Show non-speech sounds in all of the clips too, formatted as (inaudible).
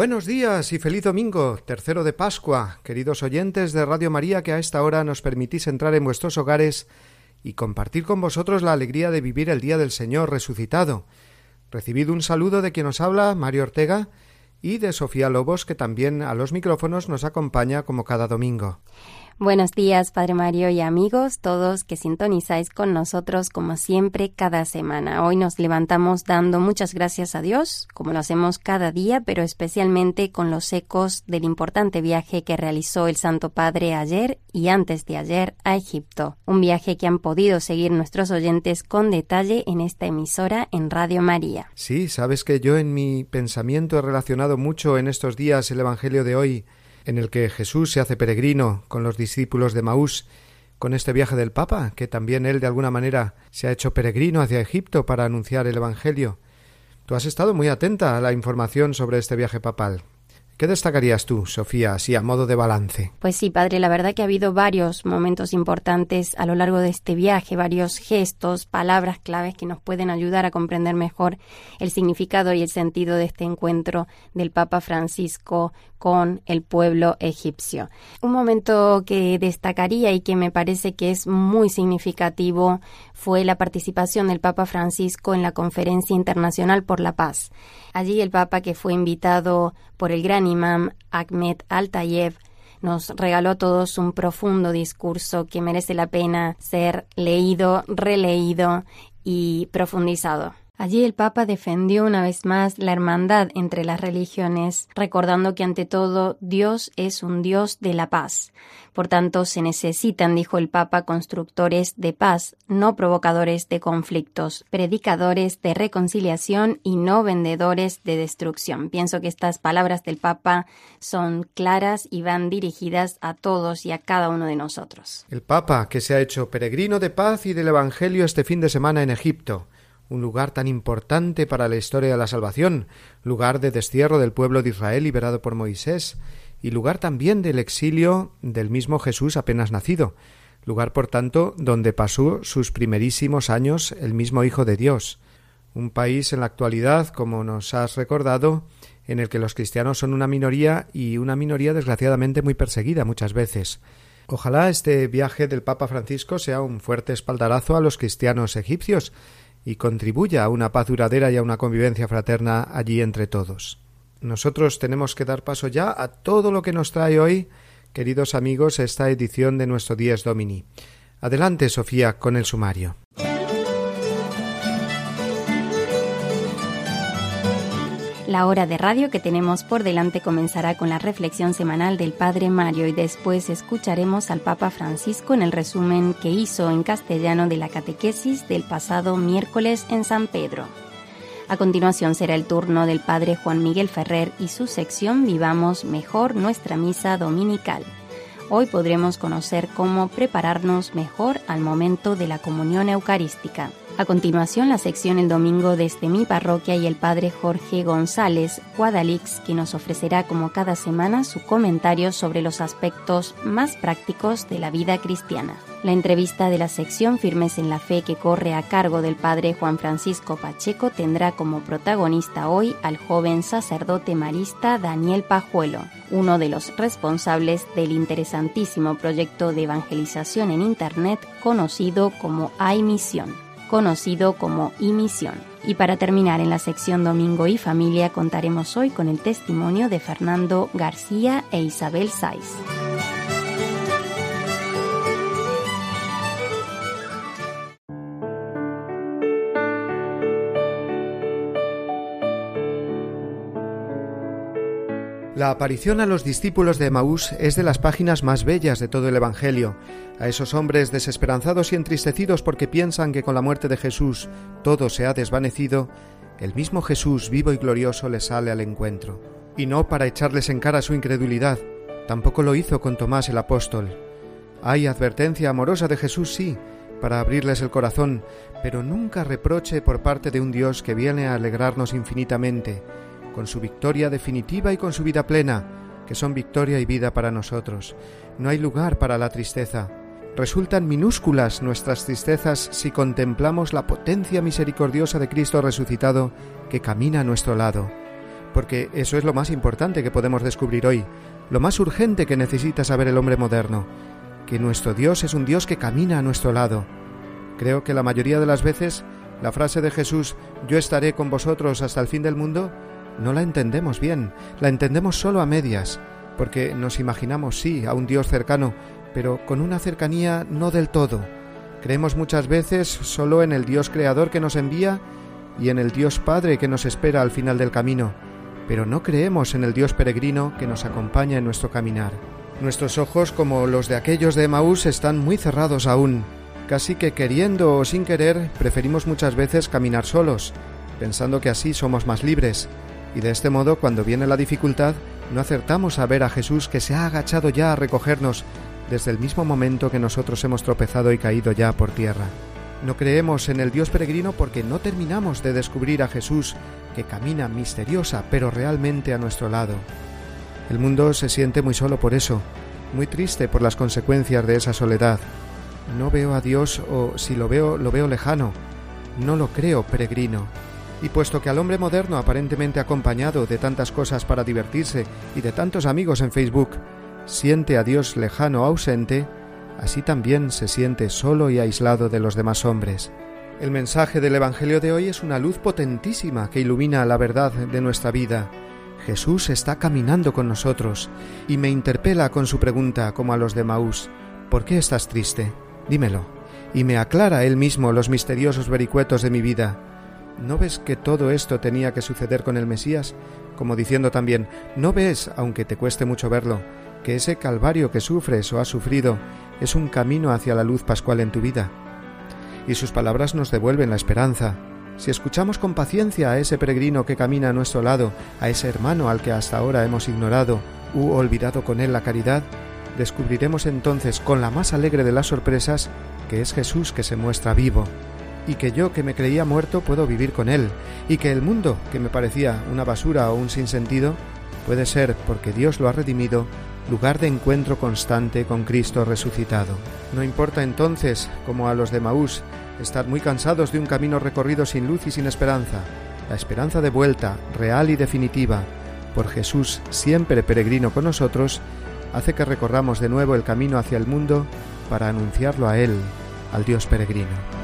Buenos días y feliz domingo, tercero de Pascua, queridos oyentes de Radio María que a esta hora nos permitís entrar en vuestros hogares y compartir con vosotros la alegría de vivir el día del Señor resucitado. Recibid un saludo de quien os habla, Mario Ortega, y de Sofía Lobos, que también a los micrófonos nos acompaña como cada domingo. Buenos días, Padre Mario y amigos, todos que sintonizáis con nosotros como siempre cada semana. Hoy nos levantamos dando muchas gracias a Dios, como lo hacemos cada día, pero especialmente con los ecos del importante viaje que realizó el Santo Padre ayer y antes de ayer a Egipto. Un viaje que han podido seguir nuestros oyentes con detalle en esta emisora en Radio María. Sí, sabes que yo en mi pensamiento he relacionado mucho en estos días el Evangelio de hoy en el que Jesús se hace peregrino con los discípulos de Maús, con este viaje del Papa, que también él de alguna manera se ha hecho peregrino hacia Egipto para anunciar el Evangelio. Tú has estado muy atenta a la información sobre este viaje papal. ¿Qué destacarías tú, Sofía, así a modo de balance? Pues sí, padre, la verdad que ha habido varios momentos importantes a lo largo de este viaje, varios gestos, palabras claves que nos pueden ayudar a comprender mejor el significado y el sentido de este encuentro del Papa Francisco con el pueblo egipcio. Un momento que destacaría y que me parece que es muy significativo fue la participación del Papa Francisco en la Conferencia Internacional por la Paz. Allí el Papa, que fue invitado por el gran imam Ahmed Al-Tayeb, nos regaló a todos un profundo discurso que merece la pena ser leído, releído y profundizado. Allí el Papa defendió una vez más la hermandad entre las religiones, recordando que ante todo Dios es un Dios de la paz. Por tanto, se necesitan, dijo el Papa, constructores de paz, no provocadores de conflictos, predicadores de reconciliación y no vendedores de destrucción. Pienso que estas palabras del Papa son claras y van dirigidas a todos y a cada uno de nosotros. El Papa, que se ha hecho peregrino de paz y del Evangelio este fin de semana en Egipto, un lugar tan importante para la historia de la salvación, lugar de destierro del pueblo de Israel liberado por Moisés, y lugar también del exilio del mismo Jesús apenas nacido, lugar por tanto donde pasó sus primerísimos años el mismo Hijo de Dios, un país en la actualidad, como nos has recordado, en el que los cristianos son una minoría y una minoría desgraciadamente muy perseguida muchas veces. Ojalá este viaje del Papa Francisco sea un fuerte espaldarazo a los cristianos egipcios, y contribuya a una paz duradera y a una convivencia fraterna allí entre todos. Nosotros tenemos que dar paso ya a todo lo que nos trae hoy, queridos amigos, esta edición de nuestro Dies Domini. Adelante, Sofía, con el sumario. La hora de radio que tenemos por delante comenzará con la reflexión semanal del Padre Mario y después escucharemos al Papa Francisco en el resumen que hizo en castellano de la catequesis del pasado miércoles en San Pedro. A continuación será el turno del Padre Juan Miguel Ferrer y su sección Vivamos mejor nuestra misa dominical. Hoy podremos conocer cómo prepararnos mejor al momento de la comunión eucarística. A continuación, la sección El Domingo desde mi parroquia y el Padre Jorge González Guadalix, que nos ofrecerá como cada semana su comentario sobre los aspectos más prácticos de la vida cristiana. La entrevista de la sección Firmes en la Fe que corre a cargo del Padre Juan Francisco Pacheco tendrá como protagonista hoy al joven sacerdote marista Daniel Pajuelo, uno de los responsables del interesantísimo proyecto de evangelización en Internet conocido como Hay Misión conocido como Imisión. Y para terminar en la sección Domingo y Familia contaremos hoy con el testimonio de Fernando García e Isabel Saiz. Aparición a los discípulos de Emaús es de las páginas más bellas de todo el Evangelio. A esos hombres desesperanzados y entristecidos porque piensan que con la muerte de Jesús todo se ha desvanecido, el mismo Jesús vivo y glorioso les sale al encuentro. Y no para echarles en cara su incredulidad, tampoco lo hizo con Tomás el apóstol. Hay advertencia amorosa de Jesús, sí, para abrirles el corazón, pero nunca reproche por parte de un Dios que viene a alegrarnos infinitamente, con su victoria definitiva y con su vida plena, que son victoria y vida para nosotros. No hay lugar para la tristeza. Resultan minúsculas nuestras tristezas si contemplamos la potencia misericordiosa de Cristo resucitado que camina a nuestro lado. Porque eso es lo más importante que podemos descubrir hoy, lo más urgente que necesita saber el hombre moderno, que nuestro Dios es un Dios que camina a nuestro lado. Creo que la mayoría de las veces la frase de Jesús Yo estaré con vosotros hasta el fin del mundo no la entendemos bien, la entendemos solo a medias, porque nos imaginamos, sí, a un Dios cercano, pero con una cercanía no del todo. Creemos muchas veces solo en el Dios creador que nos envía y en el Dios Padre que nos espera al final del camino, pero no creemos en el Dios peregrino que nos acompaña en nuestro caminar. Nuestros ojos, como los de aquellos de Emaús, están muy cerrados aún. Casi que queriendo o sin querer, preferimos muchas veces caminar solos, pensando que así somos más libres, y de este modo cuando viene la dificultad no acertamos a ver a Jesús que se ha agachado ya a recogernos desde el mismo momento que nosotros hemos tropezado y caído ya por tierra. No creemos en el Dios peregrino porque no terminamos de descubrir a Jesús que camina misteriosa pero realmente a nuestro lado. El mundo se siente muy solo por eso, muy triste por las consecuencias de esa soledad. No veo a Dios o si lo veo lo veo lejano. No lo creo peregrino. Y puesto que al hombre moderno aparentemente acompañado de tantas cosas para divertirse y de tantos amigos en Facebook, siente a Dios lejano ausente, así también se siente solo y aislado de los demás hombres. El mensaje del Evangelio de hoy es una luz potentísima que ilumina la verdad de nuestra vida. Jesús está caminando con nosotros y me interpela con su pregunta como a los de Maús, ¿por qué estás triste? Dímelo. Y me aclara él mismo los misteriosos vericuetos de mi vida ¿No ves que todo esto tenía que suceder con el Mesías? Como diciendo también, ¿no ves, aunque te cueste mucho verlo, que ese calvario que sufres o has sufrido es un camino hacia la luz pascual en tu vida? Y sus palabras nos devuelven la esperanza. Si escuchamos con paciencia a ese peregrino que camina a nuestro lado, a ese hermano al que hasta ahora hemos ignorado u olvidado con él la caridad, descubriremos entonces con la más alegre de las sorpresas que es Jesús que se muestra vivo, y que yo que me creía muerto puedo vivir con él, y que el mundo que me parecía una basura o un sinsentido puede ser, porque Dios lo ha redimido, lugar de encuentro constante con Cristo resucitado. No importa entonces, como a los de Maús, estar muy cansados de un camino recorrido sin luz y sin esperanza. La esperanza de vuelta, real y definitiva, por Jesús siempre peregrino con nosotros, hace que recorramos de nuevo el camino hacia el mundo para anunciarlo a Él, al Dios peregrino.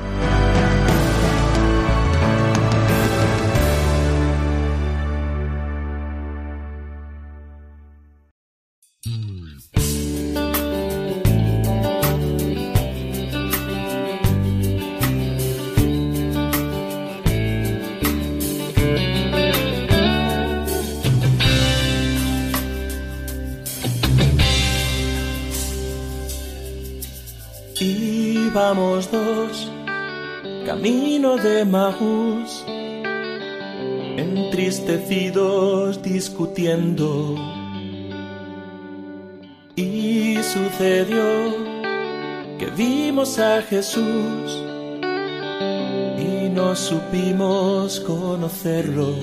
Discutiendo. Y sucedió que vimos a Jesús y no supimos conocerlo.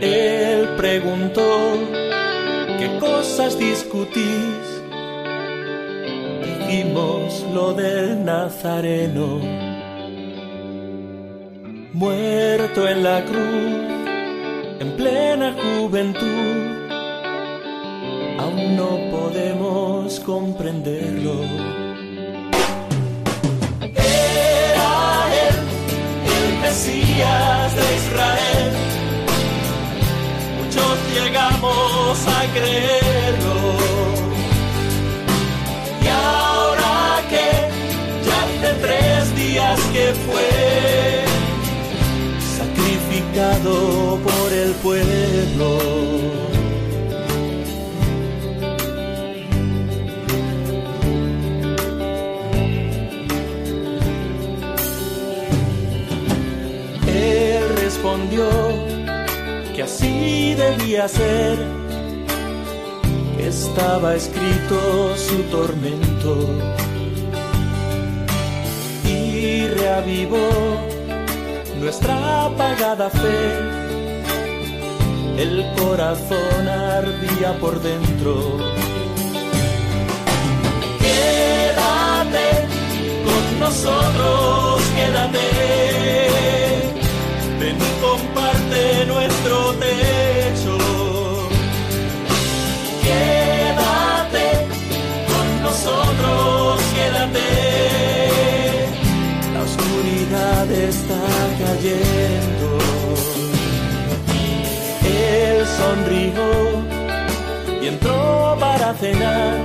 Él preguntó, ¿qué cosas discutís? lo del Nazareno, muerto en la cruz, en plena juventud, aún no podemos comprenderlo. Era él, el Mesías de Israel, muchos llegamos a creerlo. que fue por el pueblo. Él respondió que así debía ser, estaba escrito su tormento y reavivó nuestra apagada fe. El corazón ardía por dentro. Quédate con nosotros, quédate ven comparte nuestro techo. Cayendo. Él sonrió y entró para cenar,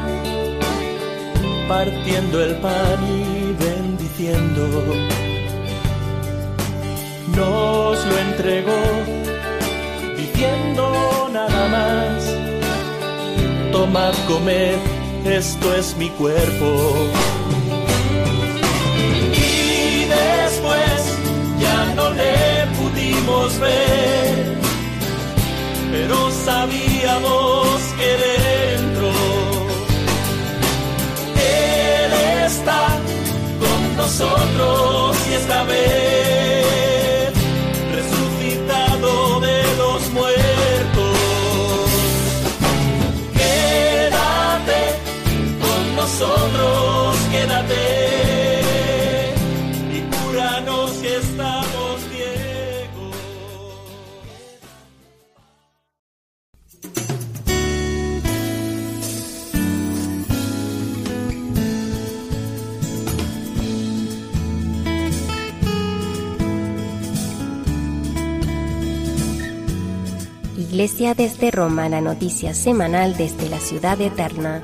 partiendo el pan y bendiciendo nos lo entregó, diciendo nada más, tomad, comed, esto es mi cuerpo. Pudimos ver, pero sabíamos que dentro Él está con nosotros y esta vez Iglesia desde Roma, la noticia semanal desde la ciudad eterna.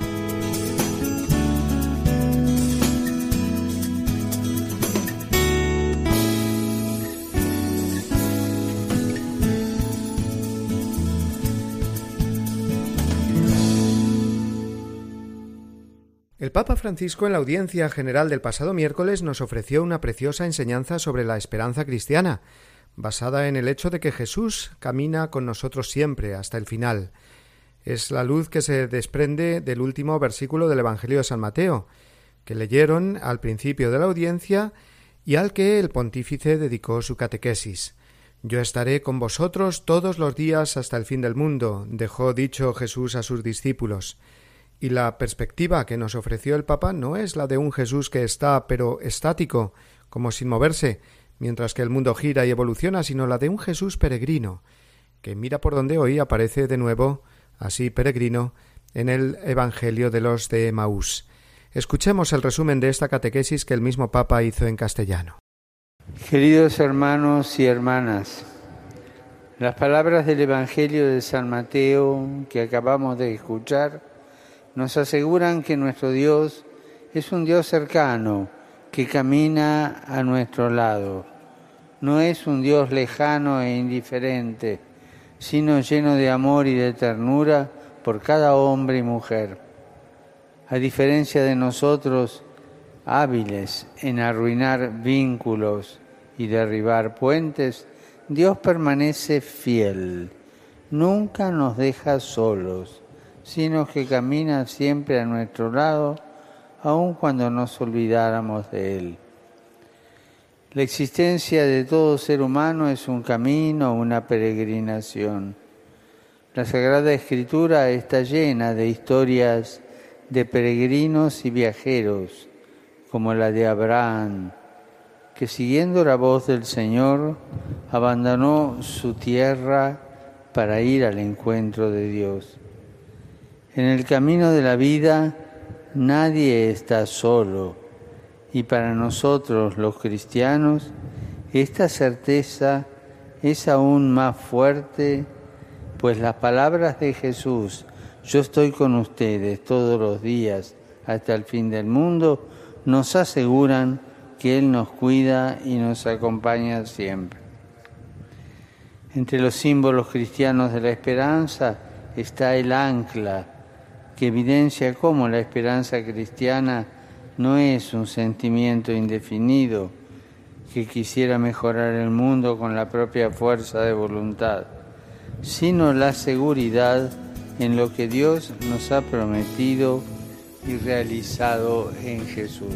El Papa Francisco en la audiencia general del pasado miércoles nos ofreció una preciosa enseñanza sobre la esperanza cristiana, basada en el hecho de que Jesús camina con nosotros siempre hasta el final. Es la luz que se desprende del último versículo del Evangelio de San Mateo, que leyeron al principio de la audiencia y al que el pontífice dedicó su catequesis. Yo estaré con vosotros todos los días hasta el fin del mundo, dejó dicho Jesús a sus discípulos. Y la perspectiva que nos ofreció el Papa no es la de un Jesús que está pero estático, como sin moverse, mientras que el mundo gira y evoluciona, sino la de un Jesús peregrino, que mira por donde hoy aparece de nuevo, así peregrino, en el Evangelio de los de Maús. Escuchemos el resumen de esta catequesis que el mismo Papa hizo en castellano. Queridos hermanos y hermanas, las palabras del Evangelio de San Mateo que acabamos de escuchar nos aseguran que nuestro Dios es un Dios cercano, que camina a nuestro lado. No es un Dios lejano e indiferente, sino lleno de amor y de ternura por cada hombre y mujer. A diferencia de nosotros, hábiles en arruinar vínculos y derribar puentes, Dios permanece fiel, nunca nos deja solos sino que camina siempre a nuestro lado, aun cuando nos olvidáramos de Él. La existencia de todo ser humano es un camino, una peregrinación. La Sagrada Escritura está llena de historias de peregrinos y viajeros, como la de Abraham, que siguiendo la voz del Señor abandonó su tierra para ir al encuentro de Dios. En el camino de la vida nadie está solo y para nosotros los cristianos esta certeza es aún más fuerte, pues las palabras de Jesús, yo estoy con ustedes todos los días hasta el fin del mundo, nos aseguran que Él nos cuida y nos acompaña siempre. Entre los símbolos cristianos de la esperanza está el ancla, que evidencia cómo la esperanza cristiana no es un sentimiento indefinido que quisiera mejorar el mundo con la propia fuerza de voluntad, sino la seguridad en lo que Dios nos ha prometido y realizado en Jesús.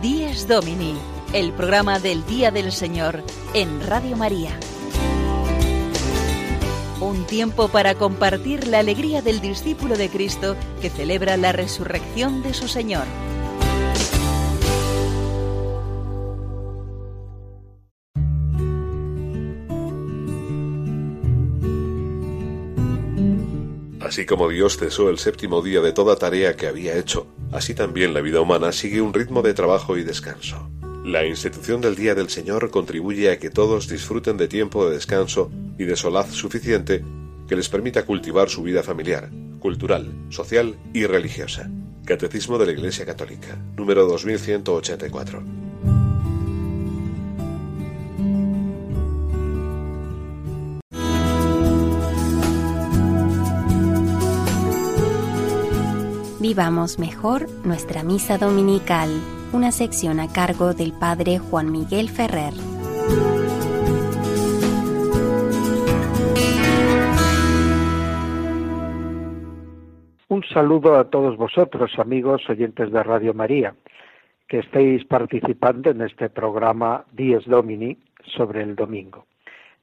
Díez Domini, el programa del Día del Señor en Radio María. Un tiempo para compartir la alegría del discípulo de Cristo que celebra la resurrección de su Señor. Así como Dios cesó el séptimo día de toda tarea que había hecho, así también la vida humana sigue un ritmo de trabajo y descanso. La institución del Día del Señor contribuye a que todos disfruten de tiempo de descanso y de solaz suficiente que les permita cultivar su vida familiar, cultural, social y religiosa. Catecismo de la Iglesia Católica, número 2184. Vivamos mejor nuestra misa dominical, una sección a cargo del Padre Juan Miguel Ferrer. Un saludo a todos vosotros, amigos oyentes de Radio María, que estéis participando en este programa Dies Domini sobre el domingo.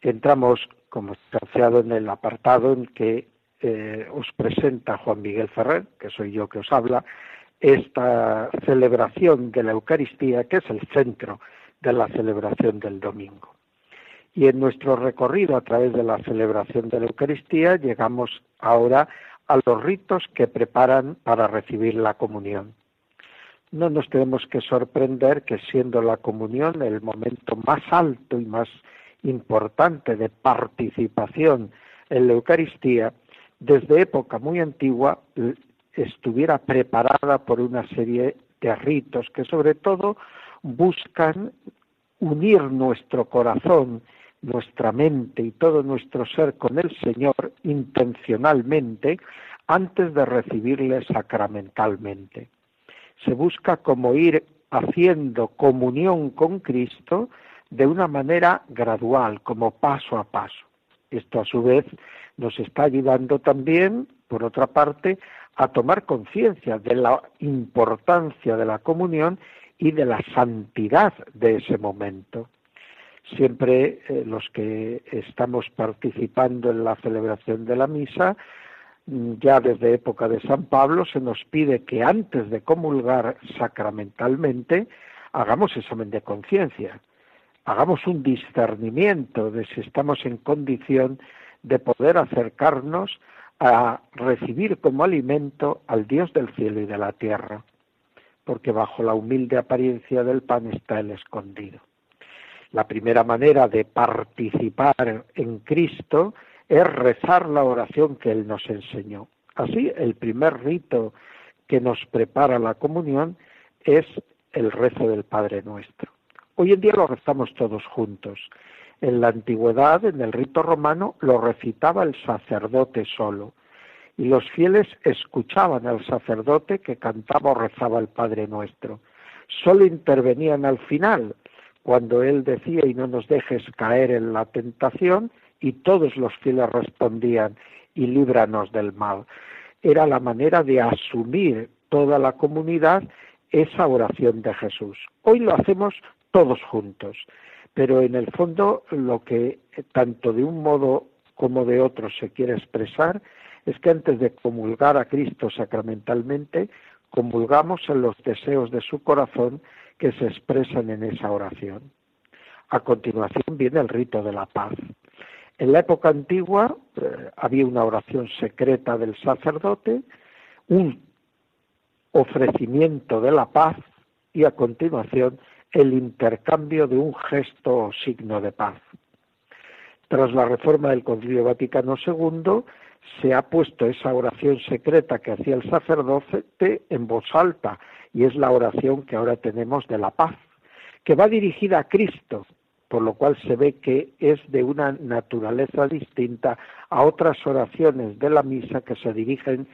Entramos, como anunciado, en el apartado en que eh, os presenta Juan Miguel Ferrer, que soy yo que os habla, esta celebración de la Eucaristía, que es el centro de la celebración del domingo. Y en nuestro recorrido a través de la celebración de la Eucaristía llegamos ahora a los ritos que preparan para recibir la comunión. No nos tenemos que sorprender que siendo la comunión el momento más alto y más importante de participación en la Eucaristía, desde época muy antigua estuviera preparada por una serie de ritos que sobre todo buscan unir nuestro corazón, nuestra mente y todo nuestro ser con el Señor intencionalmente antes de recibirle sacramentalmente. Se busca como ir haciendo comunión con Cristo de una manera gradual, como paso a paso. Esto a su vez nos está ayudando también, por otra parte, a tomar conciencia de la importancia de la comunión y de la santidad de ese momento. Siempre eh, los que estamos participando en la celebración de la misa, mm, ya desde época de San Pablo, se nos pide que antes de comulgar sacramentalmente hagamos examen de conciencia, hagamos un discernimiento de si estamos en condición de poder acercarnos a recibir como alimento al Dios del cielo y de la tierra, porque bajo la humilde apariencia del pan está el escondido. La primera manera de participar en Cristo es rezar la oración que Él nos enseñó. Así, el primer rito que nos prepara la comunión es el rezo del Padre Nuestro. Hoy en día lo rezamos todos juntos, en la antigüedad, en el rito romano, lo recitaba el sacerdote solo, y los fieles escuchaban al sacerdote que cantaba o rezaba el Padre Nuestro. Solo intervenían al final, cuando él decía y no nos dejes caer en la tentación, y todos los fieles respondían y líbranos del mal. Era la manera de asumir toda la comunidad esa oración de Jesús. Hoy lo hacemos todos juntos pero en el fondo lo que tanto de un modo como de otro se quiere expresar es que antes de comulgar a Cristo sacramentalmente, comulgamos en los deseos de su corazón que se expresan en esa oración. A continuación viene el rito de la paz. En la época antigua eh, había una oración secreta del sacerdote, un ofrecimiento de la paz y a continuación el intercambio de un gesto o signo de paz. Tras la reforma del Concilio Vaticano II, se ha puesto esa oración secreta que hacía el sacerdote en voz alta, y es la oración que ahora tenemos de la paz, que va dirigida a Cristo, por lo cual se ve que es de una naturaleza distinta a otras oraciones de la misa que se dirigen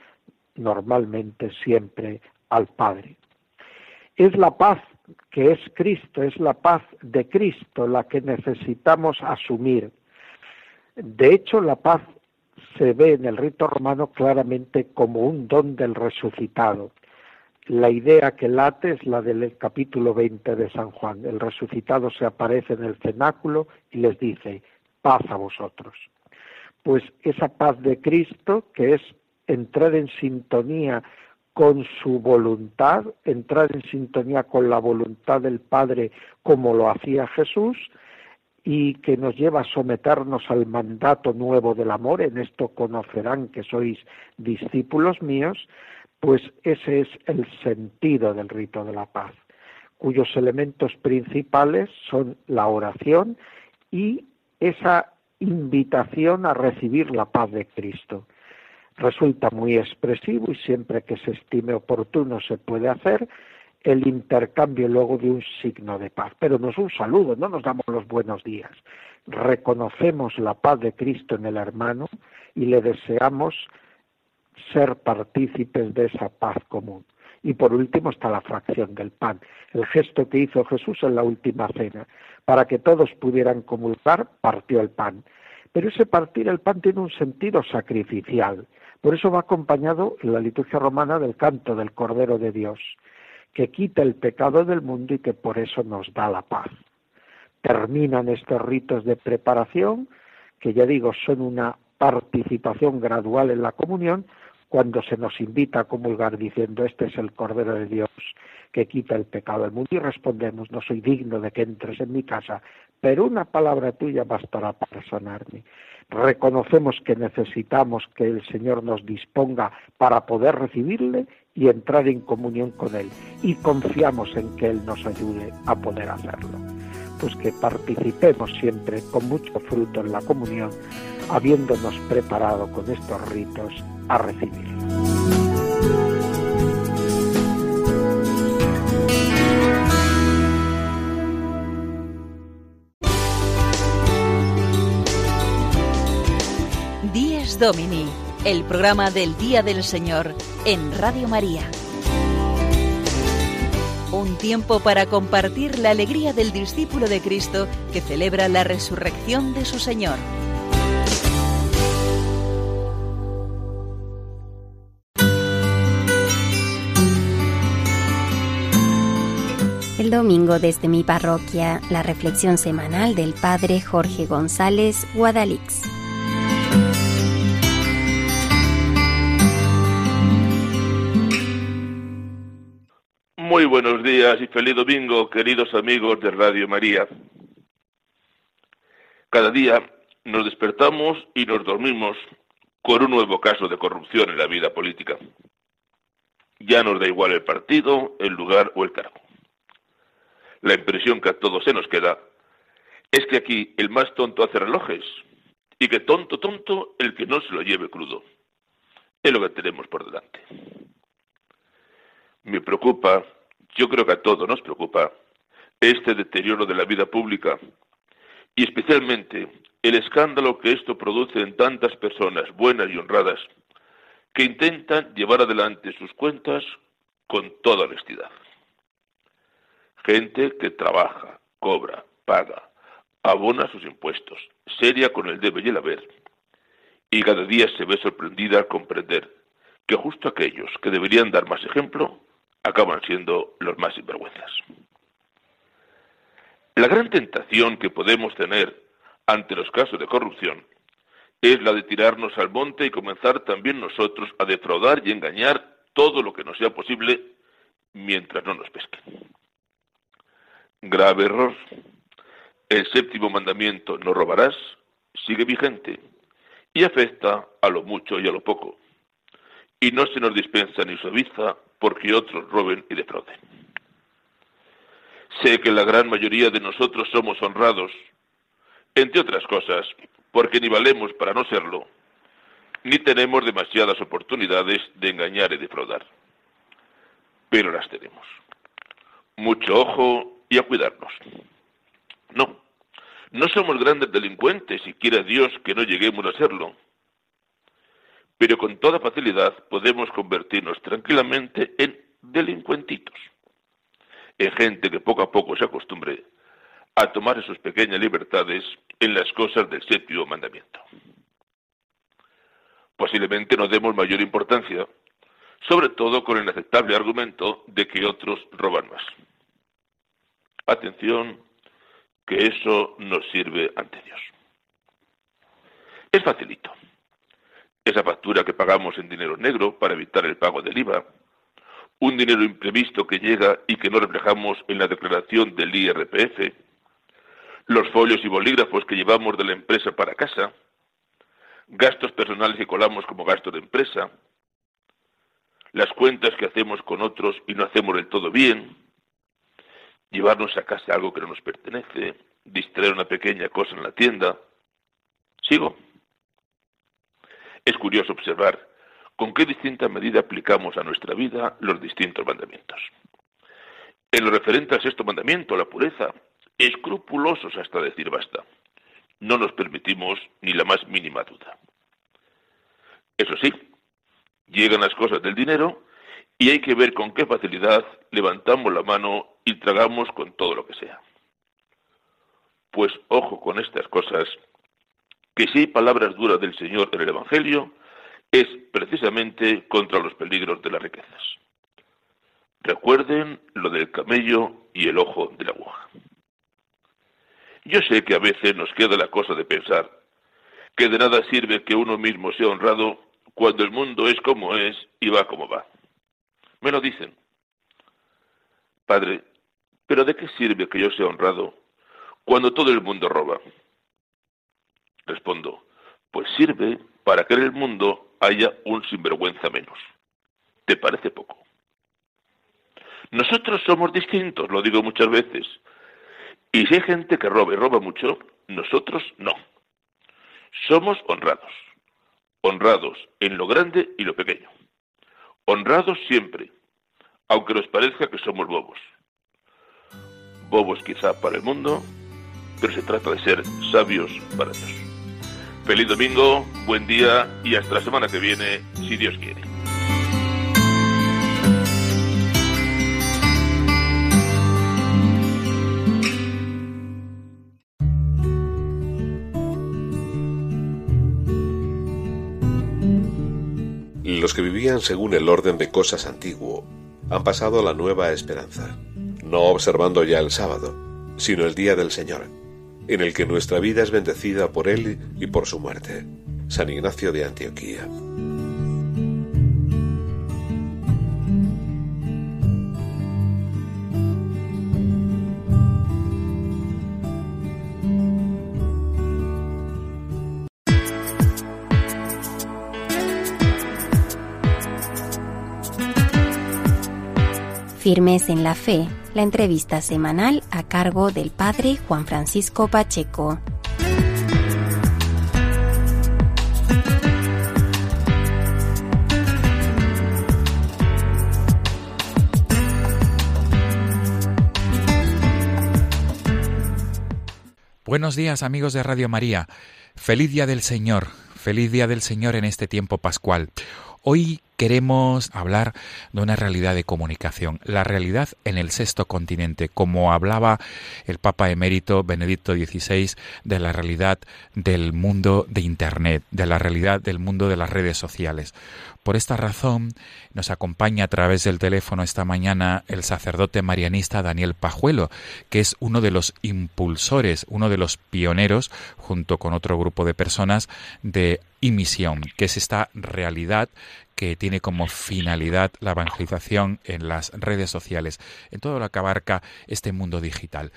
normalmente siempre al Padre. Es la paz que es Cristo, es la paz de Cristo la que necesitamos asumir. De hecho, la paz se ve en el rito romano claramente como un don del resucitado. La idea que late es la del capítulo 20 de San Juan. El resucitado se aparece en el cenáculo y les dice, paz a vosotros. Pues esa paz de Cristo, que es entrar en sintonía con su voluntad, entrar en sintonía con la voluntad del Padre como lo hacía Jesús, y que nos lleva a someternos al mandato nuevo del amor, en esto conocerán que sois discípulos míos, pues ese es el sentido del rito de la paz, cuyos elementos principales son la oración y esa invitación a recibir la paz de Cristo. Resulta muy expresivo y siempre que se estime oportuno se puede hacer, el intercambio luego de un signo de paz. Pero no es un saludo, no nos damos los buenos días. Reconocemos la paz de Cristo en el hermano y le deseamos ser partícipes de esa paz común. Y por último está la fracción del pan, el gesto que hizo Jesús en la última cena. Para que todos pudieran comulgar, partió el pan. Pero ese partir el pan tiene un sentido sacrificial. Por eso va acompañado en la liturgia romana del canto del Cordero de Dios que quita el pecado del mundo y que por eso nos da la paz. Terminan estos ritos de preparación, que ya digo son una participación gradual en la comunión, cuando se nos invita a comulgar diciendo este es el Cordero de Dios que quita el pecado del mundo y respondemos no soy digno de que entres en mi casa, pero una palabra tuya bastará para sanarme. Reconocemos que necesitamos que el Señor nos disponga para poder recibirle y entrar en comunión con Él y confiamos en que Él nos ayude a poder hacerlo. Pues que participemos siempre con mucho fruto en la comunión, habiéndonos preparado con estos ritos a recibir. Díez Domini el programa del Día del Señor en Radio María. Un tiempo para compartir la alegría del discípulo de Cristo que celebra la resurrección de su Señor. El domingo desde mi parroquia, la reflexión semanal del Padre Jorge González Guadalix. Muy buenos días y feliz domingo, queridos amigos de Radio María. Cada día nos despertamos y nos dormimos con un nuevo caso de corrupción en la vida política. Ya nos da igual el partido, el lugar o el cargo. La impresión que a todos se nos queda es que aquí el más tonto hace relojes y que tonto, tonto el que no se lo lleve crudo. Es lo que tenemos por delante. Me preocupa yo creo que a todos nos preocupa este deterioro de la vida pública y especialmente el escándalo que esto produce en tantas personas buenas y honradas que intentan llevar adelante sus cuentas con toda honestidad. Gente que trabaja, cobra, paga, abona sus impuestos, seria con el debe y el haber, y cada día se ve sorprendida al comprender que justo aquellos que deberían dar más ejemplo acaban siendo los más sinvergüenzas. La gran tentación que podemos tener ante los casos de corrupción es la de tirarnos al monte y comenzar también nosotros a defraudar y engañar todo lo que nos sea posible mientras no nos pesquen. Grave error. El séptimo mandamiento, no robarás, sigue vigente y afecta a lo mucho y a lo poco. Y no se nos dispensa ni suaviza porque otros roben y defrauden. Sé que la gran mayoría de nosotros somos honrados, entre otras cosas, porque ni valemos para no serlo, ni tenemos demasiadas oportunidades de engañar y defraudar. Pero las tenemos. Mucho ojo y a cuidarnos. No, no somos grandes delincuentes y quiera Dios que no lleguemos a serlo pero con toda facilidad podemos convertirnos tranquilamente en delincuentitos, en gente que poco a poco se acostumbre a tomar sus pequeñas libertades en las cosas del séptimo mandamiento. Posiblemente no demos mayor importancia, sobre todo con el inaceptable argumento de que otros roban más. Atención, que eso nos sirve ante Dios. Es facilito. Esa factura que pagamos en dinero negro para evitar el pago del IVA, un dinero imprevisto que llega y que no reflejamos en la declaración del IRPF, los folios y bolígrafos que llevamos de la empresa para casa, gastos personales que colamos como gasto de empresa, las cuentas que hacemos con otros y no hacemos del todo bien, llevarnos a casa algo que no nos pertenece, distraer una pequeña cosa en la tienda. ¿Sigo? Es curioso observar con qué distinta medida aplicamos a nuestra vida los distintos mandamientos. En lo referente al sexto mandamiento, la pureza, escrupulosos hasta decir basta. No nos permitimos ni la más mínima duda. Eso sí, llegan las cosas del dinero y hay que ver con qué facilidad levantamos la mano y tragamos con todo lo que sea. Pues ojo con estas cosas, que si hay palabras duras del Señor en el Evangelio, es precisamente contra los peligros de las riquezas. Recuerden lo del camello y el ojo de la aguja. Yo sé que a veces nos queda la cosa de pensar que de nada sirve que uno mismo sea honrado cuando el mundo es como es y va como va. Me lo dicen. Padre, ¿pero de qué sirve que yo sea honrado cuando todo el mundo roba? Respondo, pues sirve para que en el mundo haya un sinvergüenza menos. ¿Te parece poco? Nosotros somos distintos, lo digo muchas veces. Y si hay gente que roba y roba mucho, nosotros no. Somos honrados. Honrados en lo grande y lo pequeño. Honrados siempre, aunque nos parezca que somos bobos. Bobos quizá para el mundo, pero se trata de ser sabios para Dios. Feliz domingo, buen día y hasta la semana que viene, si Dios quiere. Los que vivían según el orden de cosas antiguo han pasado a la nueva esperanza, no observando ya el sábado, sino el día del Señor, en el que nuestra vida es bendecida por Él y por su muerte. San Ignacio de Antioquía. Firmes en la Fe, la entrevista semanal cargo del Padre Juan Francisco Pacheco. Buenos días amigos de Radio María. Feliz día del Señor. Feliz día del Señor en este tiempo pascual. Hoy queremos hablar de una realidad de comunicación, la realidad en el sexto continente, como hablaba el Papa emérito Benedicto XVI de la realidad del mundo de Internet, de la realidad del mundo de las redes sociales. Por esta razón nos acompaña a través del teléfono esta mañana el sacerdote marianista Daniel Pajuelo, que es uno de los impulsores, uno de los pioneros, junto con otro grupo de personas, de misión, que es esta realidad que tiene como finalidad la evangelización en las redes sociales, en todo lo que abarca este mundo digital.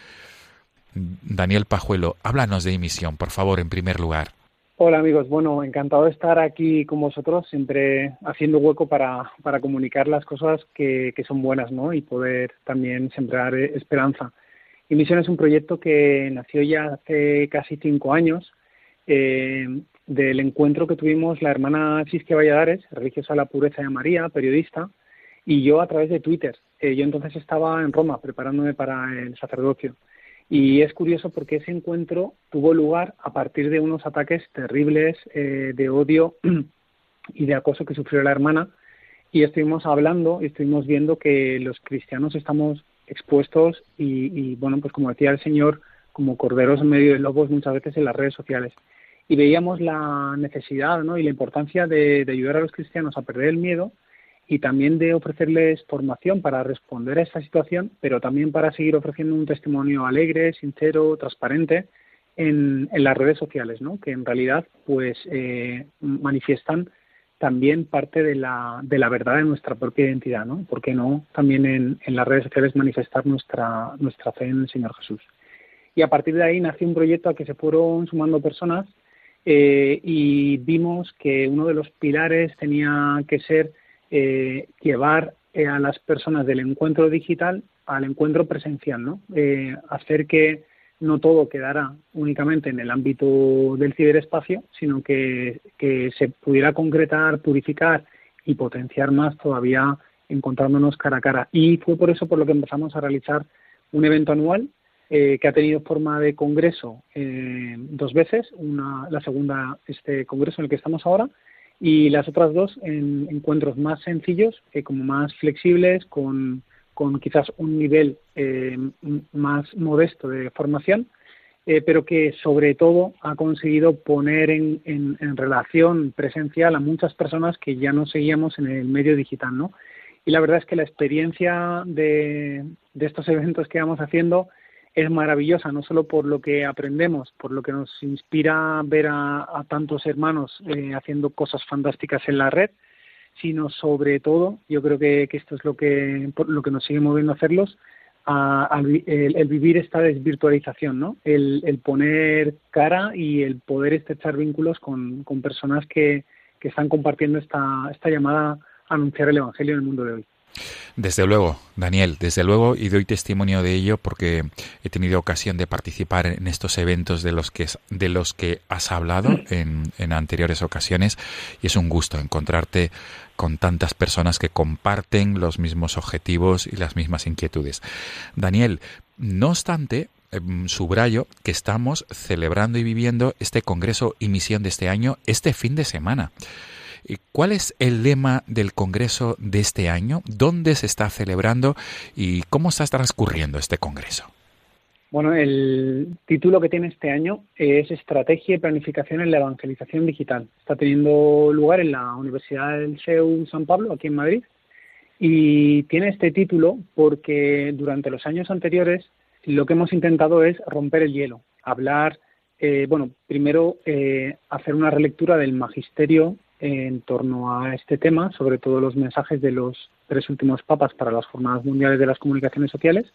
Daniel Pajuelo, háblanos de misión, por favor, en primer lugar. Hola amigos, bueno, encantado de estar aquí con vosotros, siempre haciendo hueco para, para comunicar las cosas que, que, son buenas, ¿no? Y poder también sembrar esperanza. Y Misión es un proyecto que nació ya hace casi cinco años eh, del encuentro que tuvimos la hermana Siskia Valladares, religiosa de la pureza de María, periodista, y yo a través de Twitter. Yo entonces estaba en Roma preparándome para el sacerdocio. Y es curioso porque ese encuentro tuvo lugar a partir de unos ataques terribles eh, de odio (clears throat) y de acoso que sufrió la hermana y estuvimos hablando y estuvimos viendo que los cristianos estamos expuestos y, bueno, pues como decía el Señor, como corderos en medio de lobos muchas veces en las redes sociales. Y veíamos la necesidad ¿no? y la importancia de, ayudar a los cristianos a perder el miedo y también de ofrecerles formación para responder a esta situación, pero también para seguir ofreciendo un testimonio alegre, sincero, transparente en, las redes sociales, ¿no? que en realidad pues eh, manifiestan también parte de la, de la verdad de nuestra propia identidad, ¿no? ¿Por qué no también en, las redes sociales manifestar nuestra, nuestra fe en el Señor Jesús? Y a partir de ahí nació un proyecto al que se fueron sumando personas eh, y vimos que uno de los pilares tenía que ser eh, llevar eh, a las personas del encuentro digital al encuentro presencial, ¿no? hacer que no todo quedara únicamente en el ámbito del ciberespacio, sino que, se pudiera concretar, purificar y potenciar más todavía encontrándonos cara a cara. Y fue por eso por lo que empezamos a realizar un evento anual eh, que ha tenido forma de congreso eh, dos veces, una, la segunda este congreso en el que estamos ahora y las otras dos en encuentros más sencillos, eh, como más flexibles, con con quizás un nivel eh, más modesto de formación, eh, pero que sobre todo ha conseguido poner en, relación presencial a muchas personas que ya no seguíamos en el medio digital, ¿no? Y la verdad es que la experiencia de, estos eventos que vamos haciendo es maravillosa, no solo por lo que aprendemos, por lo que nos inspira ver a, tantos hermanos eh, haciendo cosas fantásticas en la red, sino sobre todo, yo creo que, esto es lo que, lo que nos sigue moviendo a hacerlos, el, vivir esta desvirtualización, ¿no? El, poner cara y el poder estrechar vínculos con, personas que, que están compartiendo esta, esta llamada a anunciar el Evangelio en el mundo de hoy. Desde luego, Daniel, desde luego, y doy testimonio de ello porque he tenido ocasión de participar en estos eventos de los que, de los que has hablado en, en anteriores ocasiones y es un gusto encontrarte con tantas personas que comparten los mismos objetivos y las mismas inquietudes. Daniel, no obstante, em, subrayo que estamos celebrando y viviendo este Congreso y Misión de este año este fin de semana. ¿Cuál es el lema del Congreso de este año? ¿Dónde se está celebrando y cómo está transcurriendo este Congreso? Bueno, el título que tiene este año es Estrategia y Planificación en la Evangelización Digital. Está teniendo lugar en la Universidad del CEU San Pablo, aquí en Madrid, y tiene este título porque durante los años anteriores lo que hemos intentado es romper el hielo, hablar, eh, bueno, primero eh, hacer una relectura del magisterio en torno a este tema, sobre todo los mensajes de los tres últimos papas para las Jornadas Mundiales de las Comunicaciones Sociales,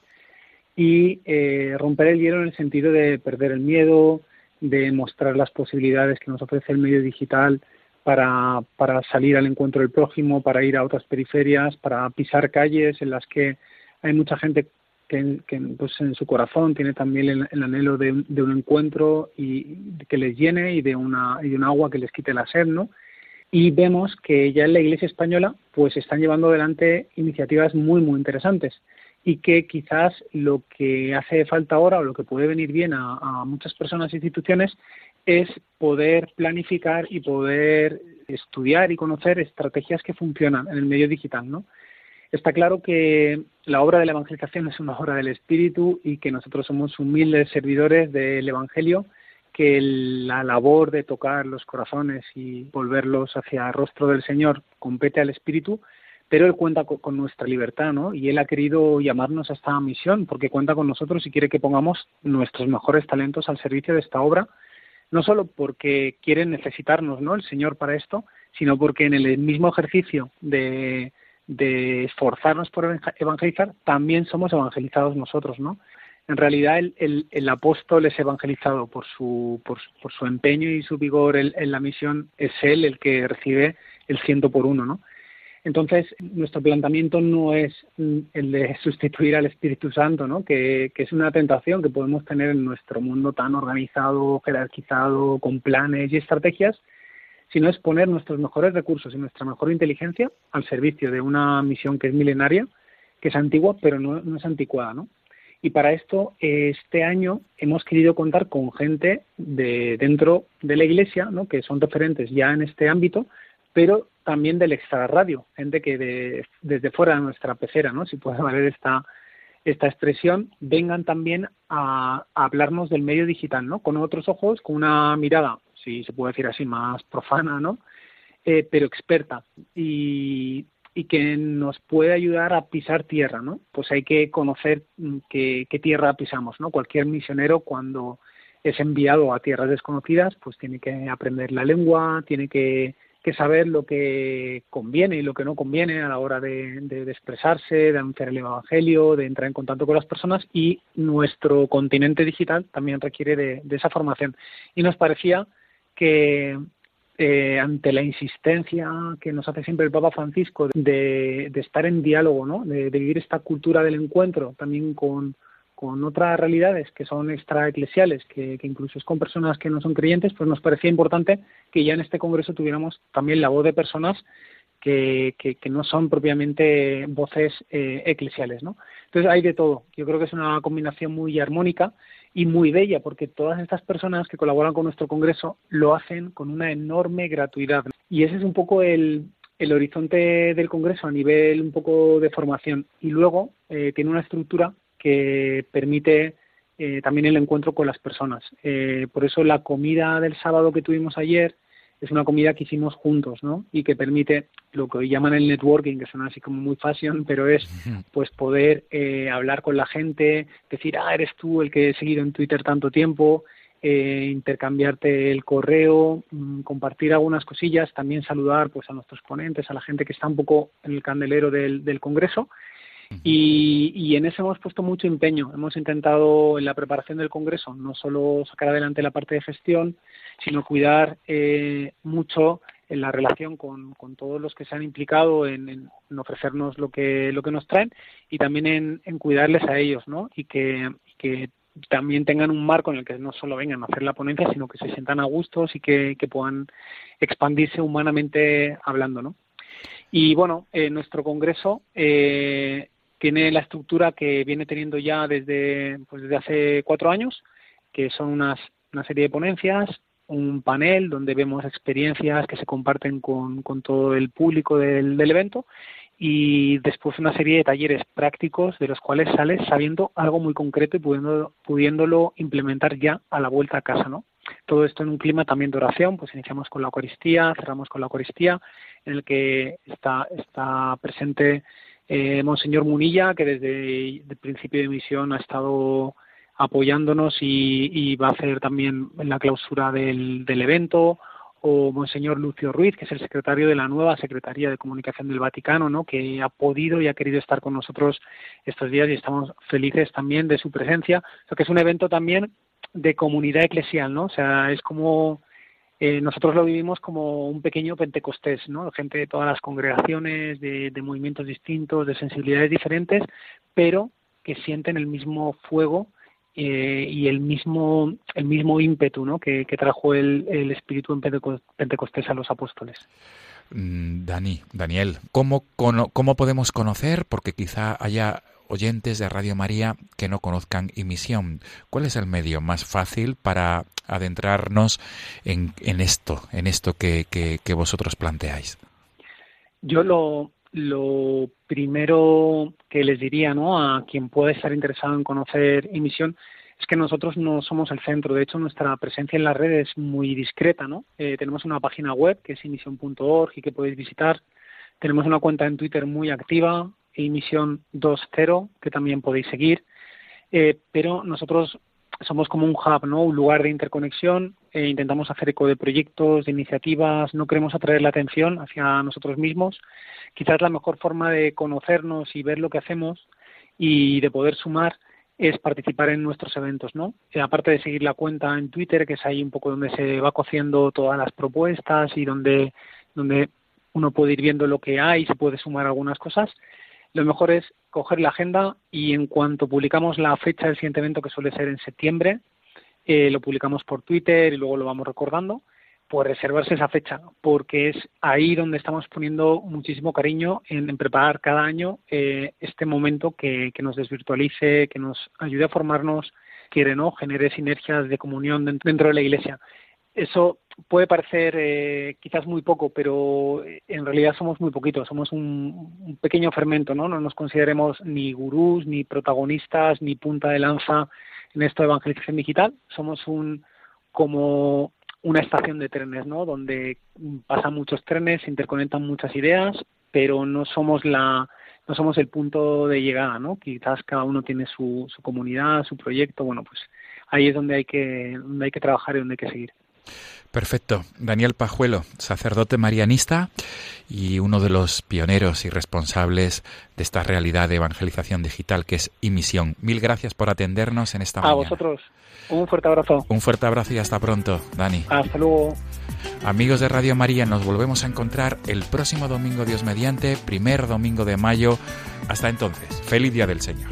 y eh, romper el hielo en el sentido de perder el miedo, de mostrar las posibilidades que nos ofrece el medio digital para, para salir al encuentro del prójimo, para ir a otras periferias, para pisar calles en las que hay mucha gente que, pues en su corazón tiene también el, anhelo de, un encuentro y que les llene y de una y de un agua que les quite la sed, ¿no? Y vemos que ya en la Iglesia española pues están llevando adelante iniciativas muy muy interesantes y que quizás lo que hace falta ahora o lo que puede venir bien a, muchas personas e instituciones es poder planificar y poder estudiar y conocer estrategias que funcionan en el medio digital, ¿no? Está claro que la obra de la evangelización es una obra del Espíritu y que nosotros somos humildes servidores del Evangelio, que la labor de tocar los corazones y volverlos hacia el rostro del Señor compete al Espíritu, pero Él cuenta con, nuestra libertad, ¿no? Y Él ha querido llamarnos a esta misión porque cuenta con nosotros y quiere que pongamos nuestros mejores talentos al servicio de esta obra, no solo porque quiere necesitarnos, ¿no? El Señor para esto, sino porque en el mismo ejercicio de, esforzarnos por evangelizar, también somos evangelizados nosotros, ¿no? En realidad el, apóstol es evangelizado por su, por, su empeño y su vigor en, en, la misión, es él el que recibe el ciento por uno, ¿no? Entonces, nuestro planteamiento no es el de sustituir al Espíritu Santo, ¿no? que, es una tentación que podemos tener en nuestro mundo tan organizado, jerarquizado, con planes y estrategias, sino es poner nuestros mejores recursos y nuestra mejor inteligencia al servicio de una misión que es milenaria, que es antigua, pero no, no es anticuada. ¿no? Y para esto, este año hemos querido contar con gente de dentro de la Iglesia, ¿no? que son referentes ya en este ámbito, pero también del extrarradio, gente que de, desde fuera de nuestra pecera, ¿no? si puede valer esta, esta expresión, vengan también a, hablarnos del medio digital, ¿no? con otros ojos, con una mirada, si se puede decir así, más profana, ¿no? Eh, pero experta. Y, y que nos puede ayudar a pisar tierra, ¿no? Pues hay que conocer mm, qué, qué tierra pisamos, ¿no? Cualquier misionero cuando es enviado a tierras desconocidas, pues tiene que aprender la lengua, tiene que, saber lo que conviene y lo que no conviene a la hora de, expresarse, de anunciar el Evangelio, de entrar en contacto con las personas y nuestro continente digital también requiere de, esa formación. Y nos parecía que eh, ante la insistencia que nos hace siempre el Papa Francisco de, estar en diálogo, ¿no? de vivir esta cultura del encuentro también con, otras realidades que son extraeclesiales, que, que incluso es con personas que no son creyentes, pues nos parecía importante que ya en este congreso tuviéramos también la voz de personas que, que, no son propiamente voces eh, eclesiales, ¿no? Entonces hay de todo. Yo creo que es una combinación muy armónica y muy bella, porque todas estas personas que colaboran con nuestro congreso lo hacen con una enorme gratuidad. Y ese es un poco el, el horizonte del congreso a nivel un poco de formación. Y luego eh, tiene una estructura que permite eh, también el encuentro con las personas. Eh, por eso la comida del sábado que tuvimos ayer es una comida que hicimos juntos, ¿no? Y que permite lo que hoy llaman el networking, que suena así como muy fashion, pero es pues poder eh, hablar con la gente, decir, ah, eres tú el que he seguido en Twitter tanto tiempo, intercambiarte el correo, mm, compartir algunas cosillas, también saludar pues a nuestros ponentes, a la gente que está un poco en el candelero del, del congreso y, en eso hemos puesto mucho empeño. Hemos intentado en la preparación del Congreso no solo sacar adelante la parte de gestión, sino cuidar eh, mucho en la relación con, todos los que se han implicado en, ofrecernos lo que, lo que nos traen y también en, cuidarles a ellos, ¿no? Y que, que también tengan un marco en el que no solo vengan a hacer la ponencia, sino que se sientan a gustos y que, puedan expandirse humanamente hablando, ¿no? Y bueno, en nuestro congreso eh, tiene la estructura que viene teniendo ya desde, pues desde hace cuatro años, que son unas, una serie de ponencias, un panel donde vemos experiencias que se comparten con, con todo el público del, del, evento y después una serie de talleres prácticos de los cuales sales sabiendo algo muy concreto y pudiendo, pudiéndolo implementar ya a la vuelta a casa, ¿no? Todo esto en un clima también de oración, pues iniciamos con la Eucaristía, cerramos con la Eucaristía, en el que está, está presente eh, Monseñor Munilla, que desde el principio de misión ha estado apoyándonos y, va a hacer también la clausura del, evento, o Monseñor Lucio Ruiz, que es el secretario de la nueva Secretaría de Comunicación del Vaticano, ¿no? que ha podido y ha querido estar con nosotros estos días y estamos felices también de su presencia. O es un evento también de comunidad eclesial, ¿no? O sea, es como eh, nosotros lo vivimos como un pequeño Pentecostés, ¿no? Gente de todas las congregaciones, de, movimientos distintos, de sensibilidades diferentes, pero que sienten el mismo fuego eh, y el mismo el mismo ímpetu ¿no? que, trajo el, el espíritu en Pentecostés a los apóstoles. Mm, Dani, Daniel, ¿cómo, ¿cómo podemos conocer? Porque quizá haya oyentes de Radio María que no conozcan Misión. ¿Cuál es el medio más fácil para adentrarnos en, en esto, en esto que, que, vosotros planteáis? Yo lo, primero que les diría ¿no? a quien pueda estar interesado en conocer Misión es que nosotros no somos el centro. De hecho, nuestra presencia en las redes es muy discreta. ¿no? Eh, tenemos una página web que es emisión.org y que podéis visitar. Tenemos una cuenta en Twitter muy activa, emisión 2.0, que también podéis seguir. Eh, pero nosotros somos como un hub, ¿no? Un lugar de interconexión. e intentamos hacer eco de proyectos, de iniciativas. No queremos atraer la atención hacia nosotros mismos. Quizás la mejor forma de conocernos y ver lo que hacemos y de poder sumar es participar en nuestros eventos, ¿no? Eh, aparte de seguir la cuenta en Twitter, que es ahí un poco donde se va cociendo todas las propuestas y donde, donde uno puede ir viendo lo que hay, y se puede sumar algunas cosas lo mejor es coger la agenda y en cuanto publicamos la fecha del siguiente evento, que suele ser en septiembre, eh, lo publicamos por Twitter y luego lo vamos recordando, pues reservarse esa fecha, porque es ahí donde estamos poniendo muchísimo cariño en, preparar cada año eh, este momento que, nos desvirtualice, que nos ayude a formarnos, quiere no, genere sinergias de comunión dentro de la Iglesia. Eso puede parecer eh, quizás muy poco, pero en realidad somos muy poquitos, somos un, pequeño fermento, ¿no? No nos consideremos ni gurús, ni protagonistas, ni punta de lanza en esto de evangelización digital, somos un como una estación de trenes, ¿no? Donde pasan muchos trenes, se interconectan muchas ideas, pero no somos la no somos el punto de llegada, ¿no? Quizás cada uno tiene su, su comunidad, su proyecto, bueno, pues ahí es donde hay que donde hay que trabajar y donde hay que seguir. Perfecto. Daniel Pajuelo, sacerdote marianista y uno de los pioneros y responsables de esta realidad de evangelización digital que es Imisión. Mil gracias por atendernos en esta mañana. A vosotros. Un fuerte abrazo. Un fuerte abrazo y hasta pronto, Dani. Hasta luego. Amigos de Radio María, nos volvemos a encontrar el próximo domingo, Dios mediante, primer domingo de mayo. Hasta entonces, feliz Día del Señor.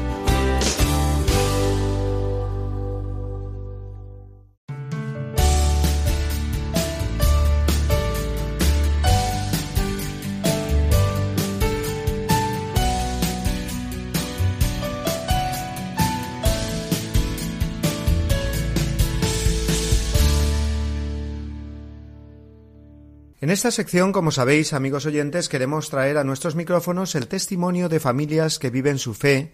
En esta sección, como sabéis, amigos oyentes, queremos traer a nuestros micrófonos el testimonio de familias que viven su fe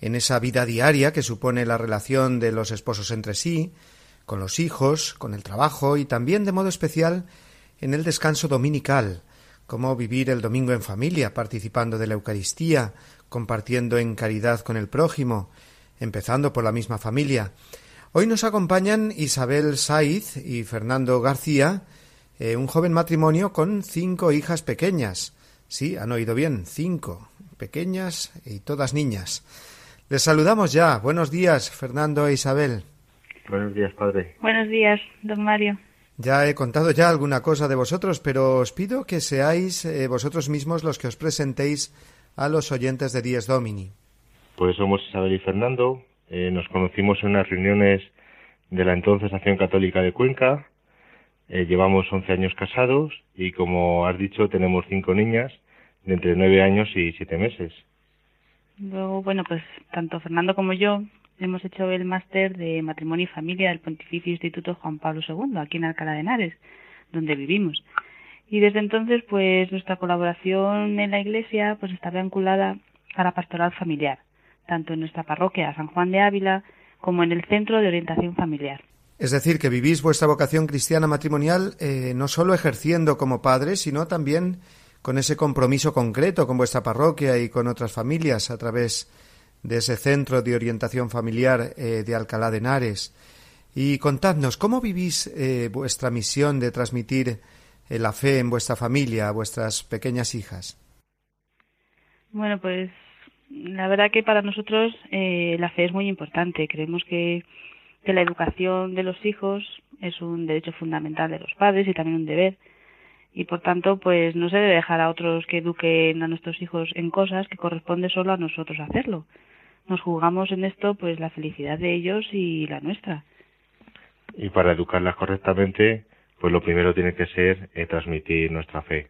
en esa vida diaria que supone la relación de los esposos entre sí, con los hijos, con el trabajo y también de modo especial en el descanso dominical, cómo vivir el domingo en familia, participando de la Eucaristía, compartiendo en caridad con el prójimo, empezando por la misma familia. Hoy nos acompañan Isabel Saiz y Fernando García, eh, un joven matrimonio con cinco hijas pequeñas. Sí, han oído bien, cinco, pequeñas y todas niñas. Les saludamos ya. Buenos días, Fernando e Isabel. Buenos días, padre. Buenos días, don Mario. Ya he contado ya alguna cosa de vosotros, pero os pido que seáis eh, vosotros mismos los que os presentéis a los oyentes de Dies Domini. Pues somos Isabel y Fernando. Eh, nos conocimos en unas reuniones de la entonces Acción Católica de Cuenca eh, llevamos 11 años casados y, como has dicho, tenemos cinco niñas de entre 9 años y 7 meses. Luego, bueno, pues tanto Fernando como yo hemos hecho el máster de matrimonio y familia del Pontificio Instituto Juan Pablo II, aquí en Alcalá de Henares, donde vivimos. Y desde entonces, pues nuestra colaboración en la Iglesia pues está vinculada a la pastoral familiar, tanto en nuestra parroquia San Juan de Ávila como en el Centro de Orientación Familiar. Es decir, que vivís vuestra vocación cristiana matrimonial eh, no solo ejerciendo como padres, sino también con ese compromiso concreto con vuestra parroquia y con otras familias a través de ese centro de orientación familiar eh, de Alcalá de Henares. Y contadnos, ¿cómo vivís eh, vuestra misión de transmitir la fe en vuestra familia a vuestras pequeñas hijas? Bueno, pues la verdad que para nosotros la fe es muy importante. Creemos que que la educación de los hijos es un derecho fundamental de los padres y también un deber y por tanto pues no se debe dejar a otros que eduquen a nuestros hijos en cosas que corresponde solo a nosotros hacerlo. Nos jugamos en esto pues la felicidad de ellos y la nuestra. Y para educarlas correctamente pues lo primero tiene que ser eh, transmitir nuestra fe.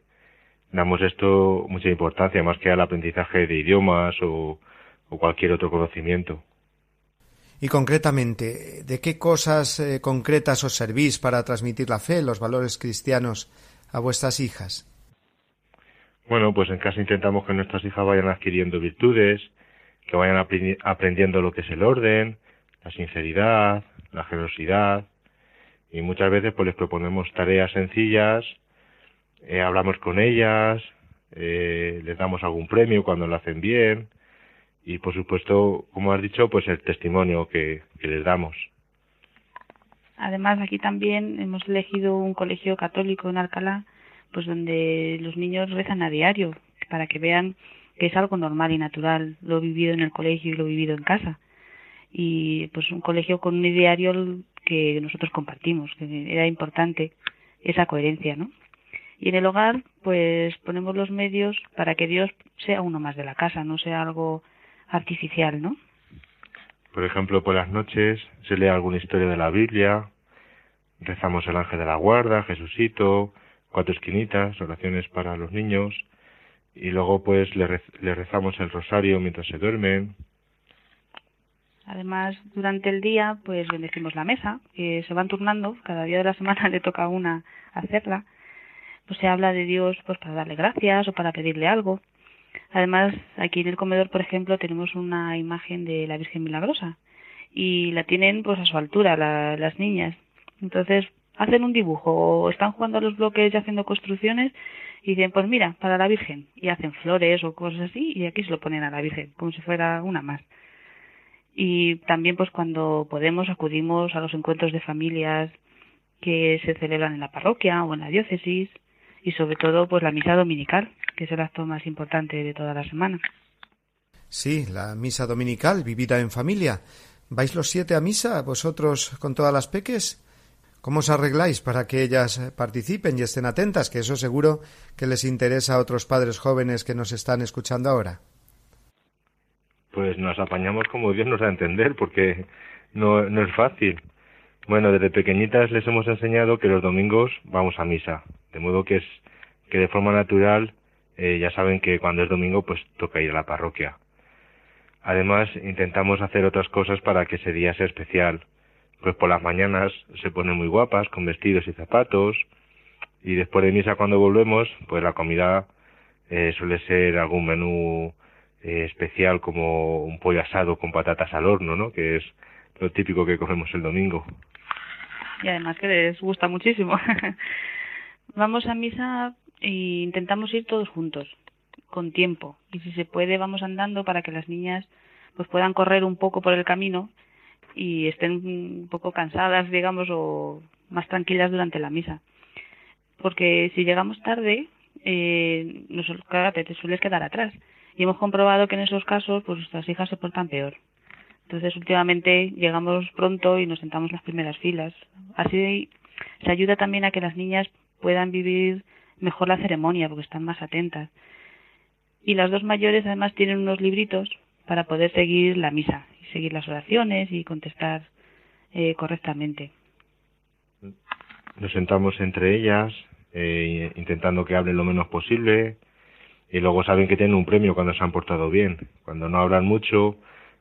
Damos esto mucha importancia más que al aprendizaje de idiomas o cualquier otro conocimiento. Y concretamente, ¿de qué cosas eh, concretas os servís para transmitir la fe, los valores cristianos a vuestras hijas? Bueno, pues en casa intentamos que nuestras hijas vayan adquiriendo virtudes, que vayan aprendiendo lo que es el orden, la sinceridad, la generosidad, y muchas veces pues les proponemos tareas sencillas, eh, hablamos con ellas, eh, les damos algún premio cuando lo hacen bien, y por supuesto, como has dicho, pues el testimonio que, les damos. Además, aquí también hemos elegido un colegio católico en Alcalá, pues donde los niños rezan a diario, para que vean que es algo normal y natural, lo vivido en el colegio y lo vivido en casa. Y pues un colegio con un diario que nosotros compartimos, que era importante esa coherencia, ¿no? Y en el hogar, pues ponemos los medios para que Dios sea uno más de la casa, no sea algo artificial, ¿no? Por ejemplo, por las noches se lee alguna historia de la Biblia, rezamos el ángel de la guarda, Jesucito, cuatro esquinitas, oraciones para los niños, y luego pues le, rezamos el rosario mientras se duermen. Además, durante el día, pues bendecimos la mesa, que se van turnando, cada día de la semana (laughs) le toca a una hacerla. Pues se habla de Dios pues para darle gracias o para pedirle algo. Además, aquí en el comedor, por ejemplo, tenemos una imagen de la Virgen Milagrosa y la tienen pues a su altura las niñas. Entonces, hacen un dibujo o están jugando a los bloques y haciendo construcciones y dicen, pues mira, para la Virgen, y hacen flores o cosas así, y aquí se lo ponen a la Virgen, como si fuera una más. Y también, pues cuando podemos, acudimos a los encuentros de familias que se celebran en la parroquia o en la diócesis, y sobre todo, pues la misa dominical, que es el acto más importante de toda la semana. Sí, la misa dominical, vivida en familia. ¿Vais los siete a misa, vosotros con todas las peques? ¿Cómo os arregláis para que ellas participen y estén atentas? Que eso seguro que les interesa a otros padres jóvenes que nos están escuchando ahora. Pues nos apañamos como Dios nos da a entender, porque no, no es fácil. Bueno, desde pequeñitas les hemos enseñado que los domingos vamos a misa, de modo que es que de forma natural eh, ya saben que cuando es domingo pues toca ir a la parroquia. Además intentamos hacer otras cosas para que ese día sea especial, pues por las mañanas se ponen muy guapas con vestidos y zapatos y después de misa cuando volvemos pues la comida eh, suele ser algún menú eh, especial como un pollo asado con patatas al horno, ¿no? Que es lo típico que comemos el domingo. Y además que les gusta muchísimo. (laughs) vamos a misa e intentamos ir todos juntos, con tiempo. Y si se puede vamos andando para que las niñas pues puedan correr un poco por el camino y estén un poco cansadas, digamos, o más tranquilas durante la misa. Porque si llegamos tarde, eh, nos, te sueles quedar atrás. Y hemos comprobado que en esos casos, pues nuestras hijas se portan peor. Entonces, últimamente llegamos pronto y nos sentamos en las primeras filas. Así se ayuda también a que las niñas puedan vivir mejor la ceremonia, porque están más atentas. Y las dos mayores además tienen unos libritos para poder seguir la misa seguir las oraciones y contestar eh, correctamente. Nos sentamos entre ellas, eh, intentando que hablen lo menos posible, y luego saben que tienen un premio cuando se han portado bien. Cuando no hablan mucho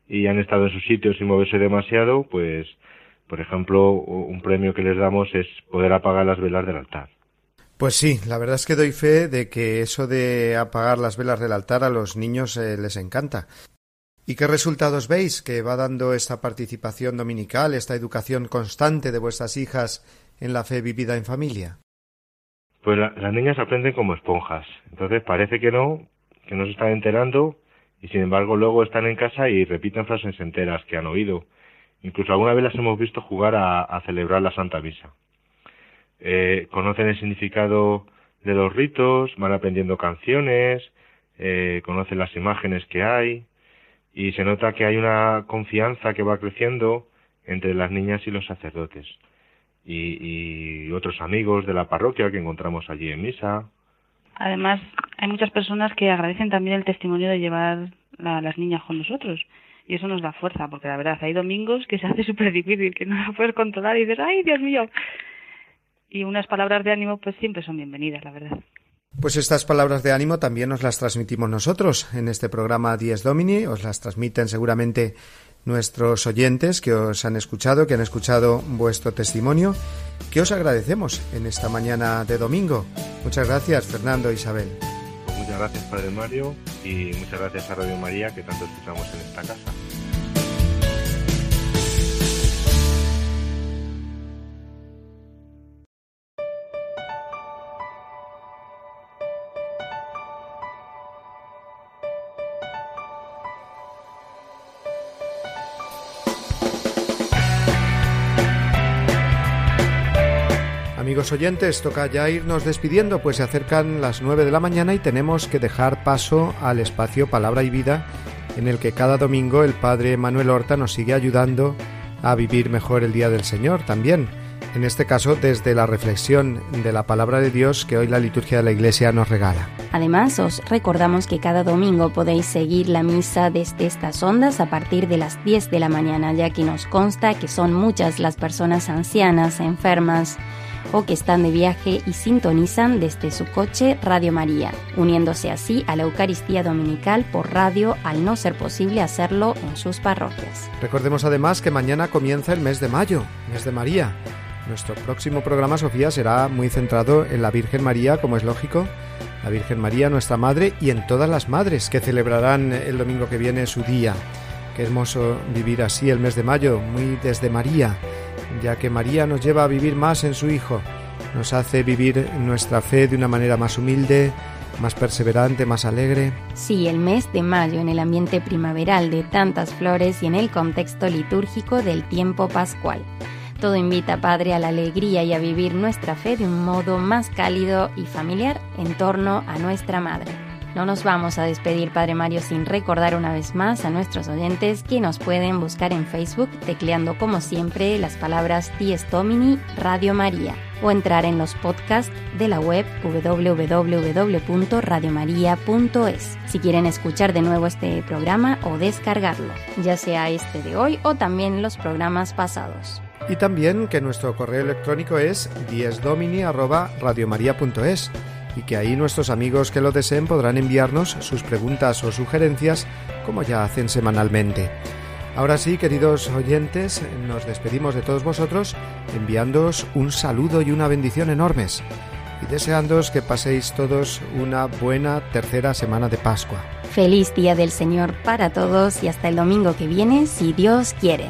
y han estado en sus sitios sin moverse demasiado, pues, por ejemplo, un premio que les damos es poder apagar las velas del altar. Pues sí, la verdad es que doy fe de que eso de apagar las velas del altar a los niños eh, les encanta. ¿Y qué resultados veis que va dando esta participación dominical, esta educación constante de vuestras hijas en la fe vivida en familia? Pues las niñas aprenden como esponjas. Entonces parece que no, que no se están enterando y sin embargo luego están en casa y repiten frases enteras que han oído. Incluso alguna vez las hemos visto jugar a, celebrar la Santa Misa. Eh, conocen el significado de los ritos, van aprendiendo canciones, eh, conocen las imágenes que hay, y se nota que hay una confianza que va creciendo entre las niñas y los sacerdotes y, y otros amigos de la parroquia que encontramos allí en misa. Además, hay muchas personas que agradecen también el testimonio de llevar a las niñas con nosotros. Y eso nos da fuerza, porque la verdad, hay domingos que se hace (laughs) súper difícil, que no la puedes controlar y dices, ¡ay, Dios mío! Y unas palabras de ánimo, pues siempre son bienvenidas, la verdad. Pues estas palabras de ánimo también nos las transmitimos nosotros en este programa Dies Domini, os las transmiten seguramente nuestros oyentes que os han escuchado, que han escuchado vuestro testimonio, que os agradecemos en esta mañana de domingo. Muchas gracias, Fernando e Isabel. Muchas gracias, Padre Mario, y muchas gracias a Radio María, que tanto escuchamos en esta casa. Amigos oyentes, toca ya irnos despidiendo, pues se acercan las nueve de la mañana y tenemos que dejar paso al espacio Palabra y Vida, en el que cada domingo el Padre Manuel Horta nos sigue ayudando a vivir mejor el Día del Señor también. en este caso desde la reflexión de la palabra de Dios que hoy la liturgia de la Iglesia nos regala. Además, os recordamos que cada domingo podéis seguir la misa desde estas ondas a partir de las 10 de la mañana, ya que nos consta que son muchas las personas ancianas, enfermas, o que están de viaje y sintonizan desde su coche Radio María, uniéndose así a la Eucaristía Dominical por radio al no ser posible hacerlo en sus parroquias. Recordemos además que mañana comienza el mes de mayo, mes de María. Nuestro próximo programa, Sofía, será muy centrado en la Virgen María, como es lógico, la Virgen María, nuestra Madre, y en todas las madres que celebrarán el domingo que viene su día. Qué hermoso vivir así el mes de mayo, muy desde María ya que María nos lleva a vivir más en su Hijo, nos hace vivir nuestra fe de una manera más humilde, más perseverante, más alegre. Sí, el mes de mayo en el ambiente primaveral de tantas flores y en el contexto litúrgico del tiempo pascual. Todo invita, Padre, a la alegría y a vivir nuestra fe de un modo más cálido y familiar en torno a nuestra Madre. No nos vamos a despedir, Padre Mario, sin recordar una vez más a nuestros oyentes que nos pueden buscar en Facebook tecleando como siempre las palabras Dies Domini Radio María o entrar en los podcasts de la web www.radiomaria.es si quieren escuchar de nuevo este programa o descargarlo, ya sea este de hoy o también los programas pasados. Y también que nuestro correo electrónico es diesdomini@radiomaria.es y que ahí nuestros amigos que lo deseen podrán enviarnos sus preguntas o sugerencias como ya hacen semanalmente. Ahora sí, queridos oyentes, nos despedimos de todos vosotros enviándoos un saludo y una bendición enormes y deseándoos que paséis todos una buena tercera semana de Pascua. Feliz día del Señor para todos y hasta el domingo que viene, si Dios quiere.